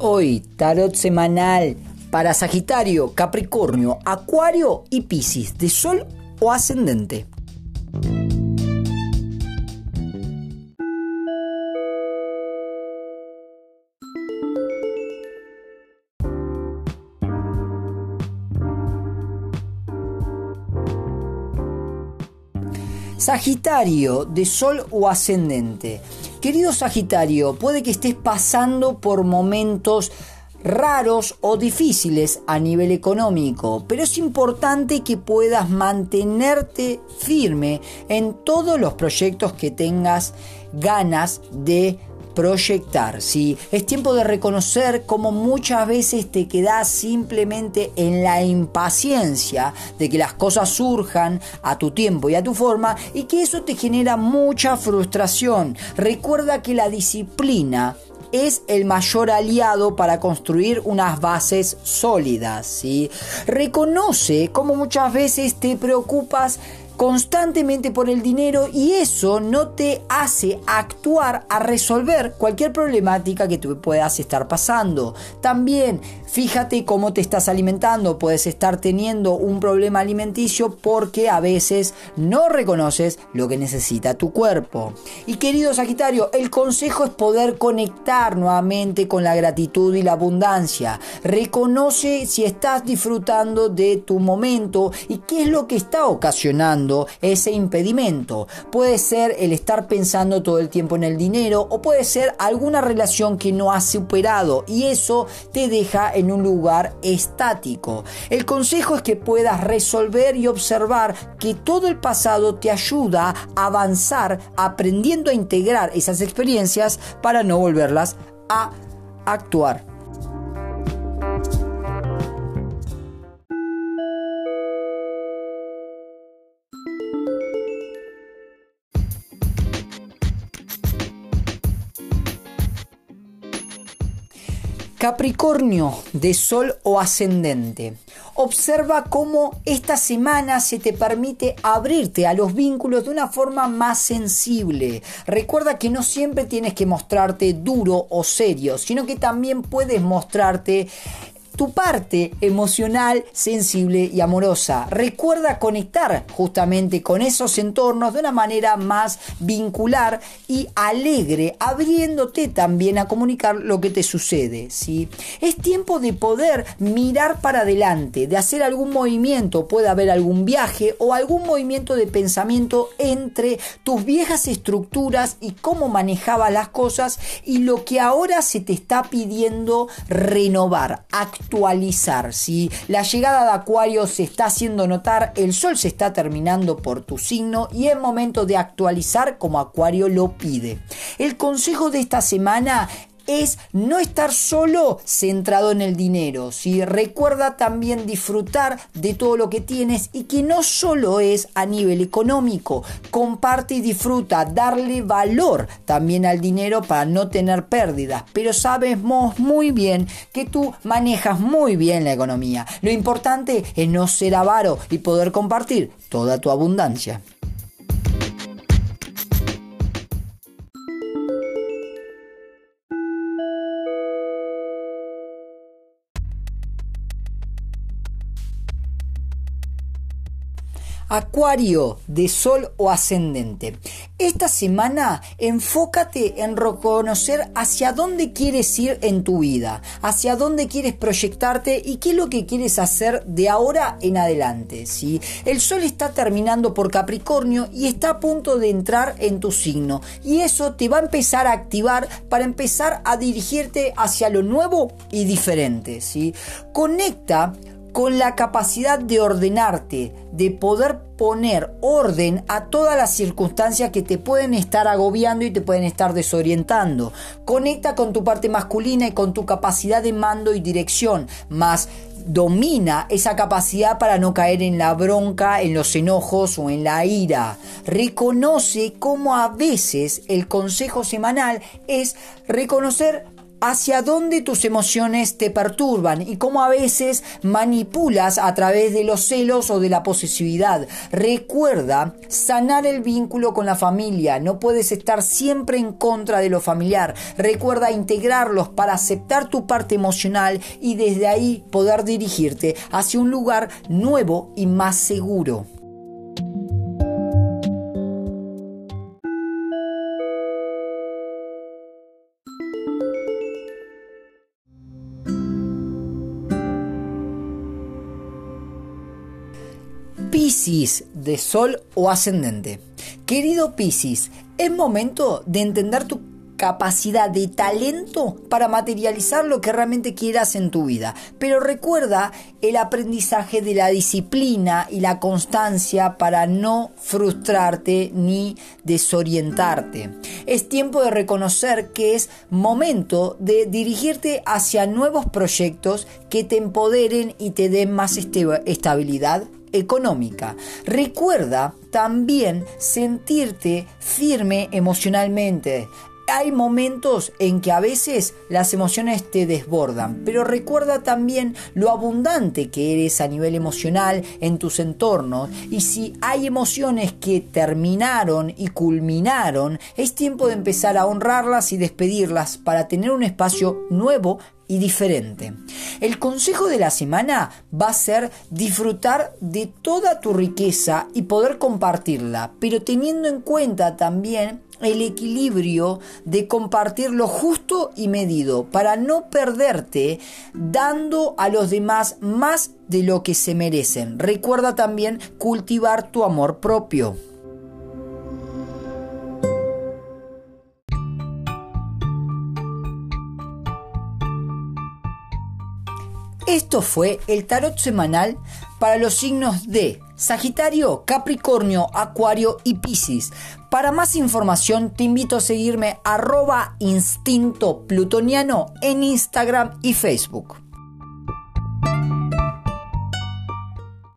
Hoy, tarot semanal para Sagitario, Capricornio, Acuario y Piscis, de Sol o Ascendente. Sagitario, de Sol o Ascendente. Querido Sagitario, puede que estés pasando por momentos raros o difíciles a nivel económico, pero es importante que puedas mantenerte firme en todos los proyectos que tengas ganas de proyectar, ¿sí? Es tiempo de reconocer cómo muchas veces te quedas simplemente en la impaciencia de que las cosas surjan a tu tiempo y a tu forma y que eso te genera mucha frustración. Recuerda que la disciplina es el mayor aliado para construir unas bases sólidas. ¿sí? Reconoce cómo muchas veces te preocupas constantemente por el dinero y eso no te hace actuar a resolver cualquier problemática que tú puedas estar pasando. También fíjate cómo te estás alimentando, puedes estar teniendo un problema alimenticio porque a veces no reconoces lo que necesita tu cuerpo. Y querido Sagitario, el consejo es poder conectar nuevamente con la gratitud y la abundancia. Reconoce si estás disfrutando de tu momento y qué es lo que está ocasionando ese impedimento. Puede ser el estar pensando todo el tiempo en el dinero o puede ser alguna relación que no has superado y eso te deja en un lugar estático. El consejo es que puedas resolver y observar que todo el pasado te ayuda a avanzar aprendiendo a integrar esas experiencias para no volverlas a actuar. Capricornio de Sol o Ascendente. Observa cómo esta semana se te permite abrirte a los vínculos de una forma más sensible. Recuerda que no siempre tienes que mostrarte duro o serio, sino que también puedes mostrarte tu parte emocional, sensible y amorosa. Recuerda conectar justamente con esos entornos de una manera más vincular y alegre, abriéndote también a comunicar lo que te sucede. ¿sí? Es tiempo de poder mirar para adelante, de hacer algún movimiento, puede haber algún viaje o algún movimiento de pensamiento entre tus viejas estructuras y cómo manejaba las cosas y lo que ahora se te está pidiendo renovar, actualizar. Si la llegada de Acuario se está haciendo notar, el sol se está terminando por tu signo y es momento de actualizar como Acuario lo pide. El consejo de esta semana es no estar solo centrado en el dinero. Si Recuerda también disfrutar de todo lo que tienes y que no solo es a nivel económico. Comparte y disfruta, darle valor también al dinero para no tener pérdidas. Pero sabemos muy bien que tú manejas muy bien la economía. Lo importante es no ser avaro y poder compartir toda tu abundancia. Acuario de Sol o Ascendente. Esta semana enfócate en reconocer hacia dónde quieres ir en tu vida, hacia dónde quieres proyectarte y qué es lo que quieres hacer de ahora en adelante. ¿sí? El Sol está terminando por Capricornio y está a punto de entrar en tu signo y eso te va a empezar a activar para empezar a dirigirte hacia lo nuevo y diferente. ¿sí? Conecta con la capacidad de ordenarte, de poder poner orden a todas las circunstancias que te pueden estar agobiando y te pueden estar desorientando. Conecta con tu parte masculina y con tu capacidad de mando y dirección, más domina esa capacidad para no caer en la bronca, en los enojos o en la ira. Reconoce cómo a veces el consejo semanal es reconocer hacia dónde tus emociones te perturban y cómo a veces manipulas a través de los celos o de la posesividad. Recuerda sanar el vínculo con la familia. No puedes estar siempre en contra de lo familiar. Recuerda integrarlos para aceptar tu parte emocional y desde ahí poder dirigirte hacia un lugar nuevo y más seguro. Piscis de Sol o Ascendente. Querido Piscis, es momento de entender tu capacidad de talento para materializar lo que realmente quieras en tu vida. Pero recuerda el aprendizaje de la disciplina y la constancia para no frustrarte ni desorientarte. Es tiempo de reconocer que es momento de dirigirte hacia nuevos proyectos que te empoderen y te den más estabilidad económica. Recuerda también sentirte firme emocionalmente. Hay momentos en que a veces las emociones te desbordan, pero recuerda también lo abundante que eres a nivel emocional en tus entornos y si hay emociones que terminaron y culminaron, es tiempo de empezar a honrarlas y despedirlas para tener un espacio nuevo y diferente. El consejo de la semana va a ser disfrutar de toda tu riqueza y poder compartirla, pero teniendo en cuenta también el equilibrio de compartir lo justo y medido para no perderte dando a los demás más de lo que se merecen. Recuerda también cultivar tu amor propio. Esto fue el tarot semanal para los signos de Sagitario, Capricornio, Acuario y Piscis. Para más información te invito a seguirme arroba instinto plutoniano en Instagram y Facebook.